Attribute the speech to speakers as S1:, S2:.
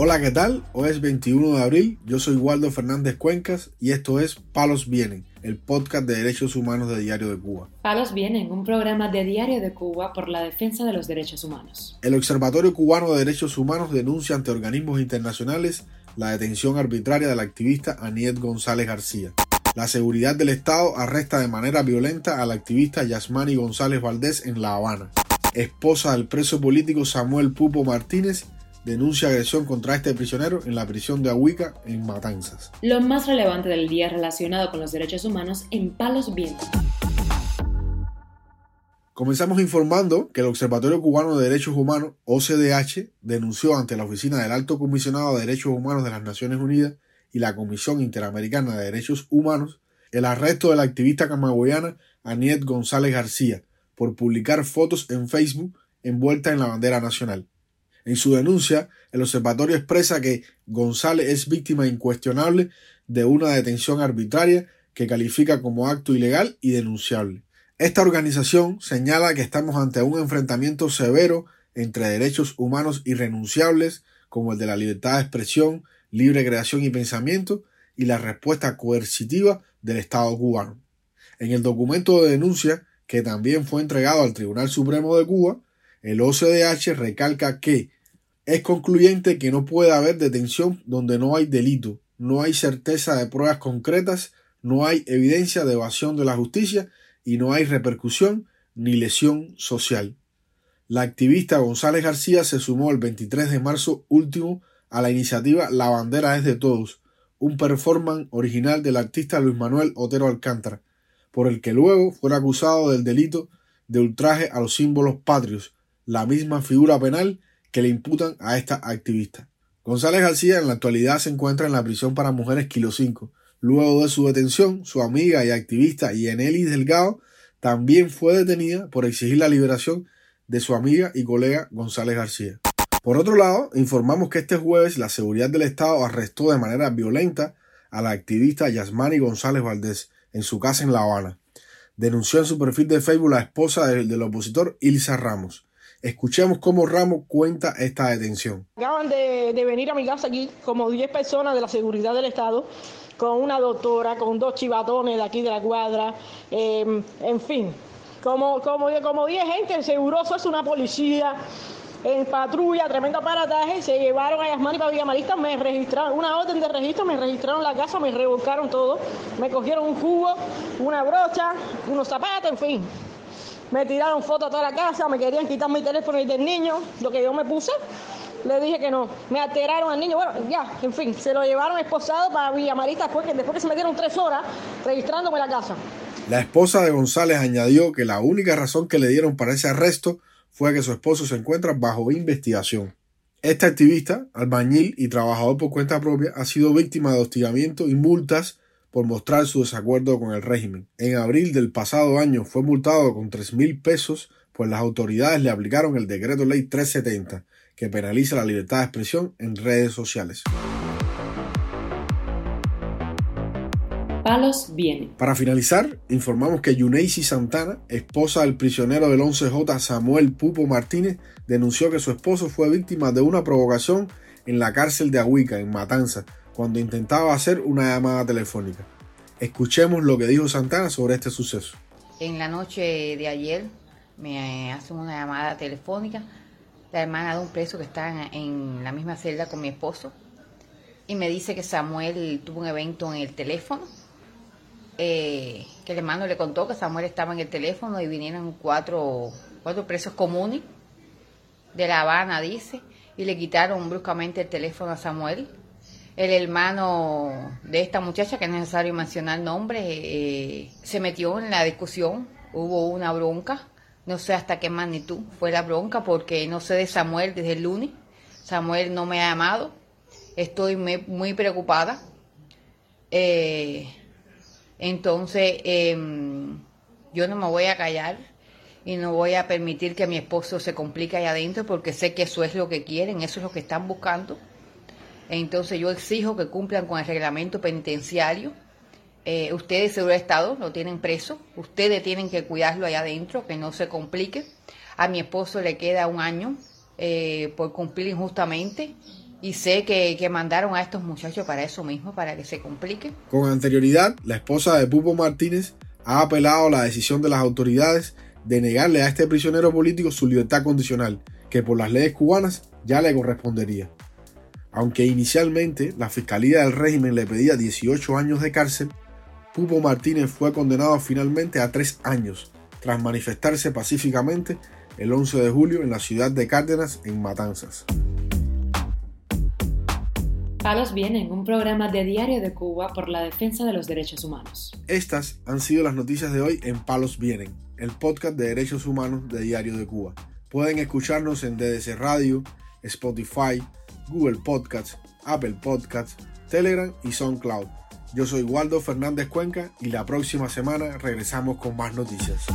S1: Hola, ¿qué tal? Hoy es 21 de abril, yo soy Waldo Fernández Cuencas y esto es Palos Vienen, el podcast de derechos humanos de Diario de Cuba.
S2: Palos Vienen, un programa de Diario de Cuba por la defensa de los derechos humanos.
S1: El Observatorio Cubano de Derechos Humanos denuncia ante organismos internacionales la detención arbitraria de la activista Aniet González García. La seguridad del Estado arresta de manera violenta a la activista Yasmani González Valdés en La Habana. Esposa del preso político Samuel Pupo Martínez denuncia agresión contra este prisionero en la prisión de Ahuica, en Matanzas.
S2: Lo más relevante del día relacionado con los derechos humanos en Palos Vientos.
S1: Comenzamos informando que el Observatorio Cubano de Derechos Humanos, OCDH, denunció ante la Oficina del Alto Comisionado de Derechos Humanos de las Naciones Unidas y la Comisión Interamericana de Derechos Humanos el arresto de la activista camagüeyana Aniet González García por publicar fotos en Facebook envuelta en la bandera nacional. En su denuncia, el observatorio expresa que González es víctima incuestionable de una detención arbitraria que califica como acto ilegal y denunciable. Esta organización señala que estamos ante un enfrentamiento severo entre derechos humanos irrenunciables como el de la libertad de expresión, libre creación y pensamiento y la respuesta coercitiva del Estado cubano. En el documento de denuncia, que también fue entregado al Tribunal Supremo de Cuba, el OCDH recalca que es concluyente que no puede haber detención donde no hay delito, no hay certeza de pruebas concretas, no hay evidencia de evasión de la justicia y no hay repercusión ni lesión social. La activista González García se sumó el 23 de marzo último a la iniciativa La bandera es de todos, un performance original del artista Luis Manuel Otero Alcántara, por el que luego fue acusado del delito de ultraje a los símbolos patrios, la misma figura penal que le imputan a esta activista. González García en la actualidad se encuentra en la prisión para mujeres Kilo 5. Luego de su detención, su amiga y activista Yeneli Delgado también fue detenida por exigir la liberación de su amiga y colega González García. Por otro lado, informamos que este jueves la seguridad del Estado arrestó de manera violenta a la activista Yasmani González Valdés en su casa en La Habana. Denunció en su perfil de Facebook la esposa del, del opositor Ilsa Ramos. Escuchemos cómo Ramos cuenta esta detención.
S3: Acaban de, venir a mi casa aquí como 10 personas de la seguridad del Estado, con una doctora, con dos chivatones de aquí de la cuadra, em, en fin, como, como, como 10 gente, seguroso es una policía en patrulla, tremendo aparataje, se llevaron a Yasmani para Villamarista, me registraron, una orden de registro, me registraron la casa, me revolcaron todo, me cogieron un cubo, una brocha, unos zapatos, en fin. Me tiraron fotos a toda la casa, me querían quitar mi teléfono y del niño, lo que yo me puse. Le dije que no. Me alteraron al niño. Bueno, ya, en fin, se lo llevaron esposado para Villamarita después que, después que se metieron tres horas registrándome la casa.
S1: La esposa de González añadió que la única razón que le dieron para ese arresto fue que su esposo se encuentra bajo investigación. Este activista, albañil y trabajador por cuenta propia, ha sido víctima de hostigamiento y multas por mostrar su desacuerdo con el régimen. En abril del pasado año fue multado con tres mil pesos, pues las autoridades le aplicaron el decreto ley 370, que penaliza la libertad de expresión en redes sociales.
S2: Palos viene.
S1: Para finalizar, informamos que Yuneisi Santana, esposa del prisionero del 11J Samuel Pupo Martínez, denunció que su esposo fue víctima de una provocación en la cárcel de Ahuica, en Matanza, cuando intentaba hacer una llamada telefónica. Escuchemos lo que dijo Santana sobre este suceso.
S4: En la noche de ayer me hacen una llamada telefónica la hermana de un preso que está en la misma celda con mi esposo y me dice que Samuel tuvo un evento en el teléfono, eh, que el hermano le contó que Samuel estaba en el teléfono y vinieron cuatro, cuatro presos comunes de La Habana, dice, y le quitaron bruscamente el teléfono a Samuel el hermano de esta muchacha, que es necesario mencionar nombre, eh, se metió en la discusión, hubo una bronca, no sé hasta qué magnitud fue la bronca, porque no sé de Samuel desde el lunes, Samuel no me ha llamado, estoy muy, preocupada. Eh, entonces, em, yo no me voy a callar y no voy a permitir que mi esposo se complique ahí adentro porque sé que eso es lo que quieren, eso es lo que están buscando. Entonces yo exijo que cumplan con el reglamento penitenciario. Eh, ustedes, seguro Estado, lo tienen preso. Ustedes tienen que cuidarlo allá adentro, que no se complique. A mi esposo le queda un año eh, por cumplir injustamente Y sé que, que mandaron a estos muchachos para eso mismo, para que se complique.
S1: Con anterioridad, la esposa de Pupo Martínez ha apelado a la decisión de las autoridades de negarle a este prisionero político su libertad condicional, que por las leyes cubanas ya le correspondería. Aunque inicialmente la Fiscalía del régimen le pedía 18 años de cárcel, Pupo Martínez fue condenado finalmente a 3 años, tras manifestarse pacíficamente el 11 de julio en la ciudad de Cárdenas, en Matanzas.
S2: Palos Vienen, un programa de Diario de Cuba por la defensa de los derechos humanos.
S1: Estas han sido las noticias de hoy en Palos Vienen, el podcast de derechos humanos de Diario de Cuba. Pueden escucharnos en DDC Radio, Spotify, Google Podcasts, Apple Podcasts, Telegram y SoundCloud. Yo soy Waldo Fernández Cuenca y la próxima semana regresamos con más noticias.